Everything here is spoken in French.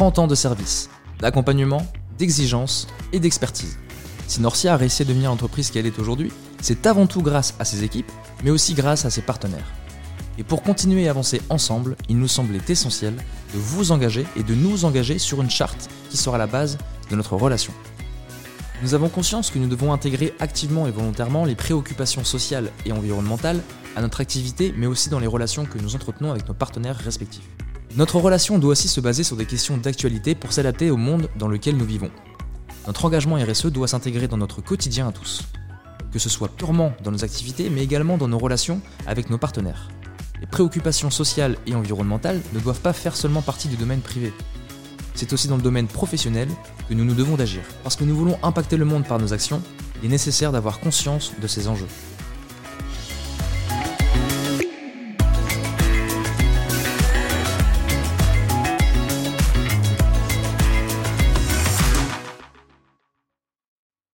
30 ans de service, d'accompagnement, d'exigence et d'expertise. Si Norcia a réussi à devenir l'entreprise qu'elle est aujourd'hui, c'est avant tout grâce à ses équipes, mais aussi grâce à ses partenaires. Et pour continuer à avancer ensemble, il nous semblait essentiel de vous engager et de nous engager sur une charte qui sera la base de notre relation. Nous avons conscience que nous devons intégrer activement et volontairement les préoccupations sociales et environnementales à notre activité, mais aussi dans les relations que nous entretenons avec nos partenaires respectifs. Notre relation doit aussi se baser sur des questions d'actualité pour s'adapter au monde dans lequel nous vivons. Notre engagement RSE doit s'intégrer dans notre quotidien à tous, que ce soit purement dans nos activités, mais également dans nos relations avec nos partenaires. Les préoccupations sociales et environnementales ne doivent pas faire seulement partie du domaine privé. C'est aussi dans le domaine professionnel que nous nous devons d'agir. Parce que nous voulons impacter le monde par nos actions, il est nécessaire d'avoir conscience de ces enjeux.